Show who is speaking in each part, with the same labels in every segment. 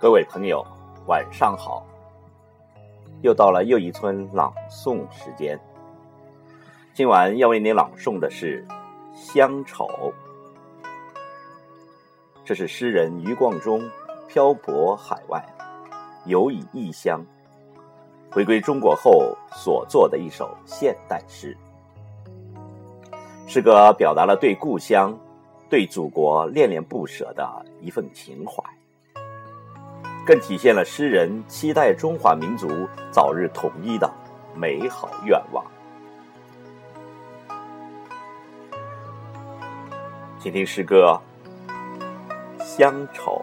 Speaker 1: 各位朋友，晚上好！又到了又一村朗诵时间。今晚要为您朗诵的是《乡愁》，这是诗人余光中漂泊海外、游以异乡，回归中国后所作的一首现代诗。诗歌表达了对故乡、对祖国恋恋不舍的一份情怀。更体现了诗人期待中华民族早日统一的美好愿望。请听诗歌《乡愁》。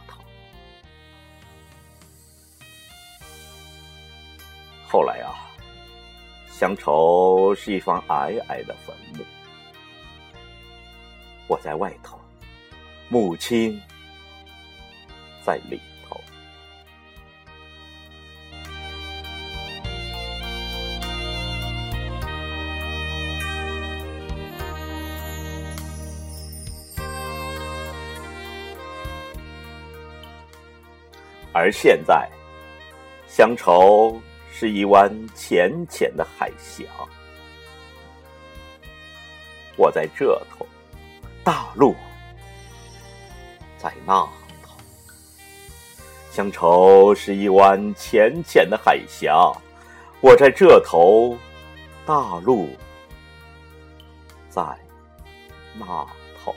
Speaker 1: 后来啊，乡愁是一方矮矮的坟墓，我在外头，母亲在里头。而现在，乡愁。是一湾浅浅的海峡，我在这头，大陆在那头。乡愁是一湾浅浅的海峡，我在这头，大陆在那头。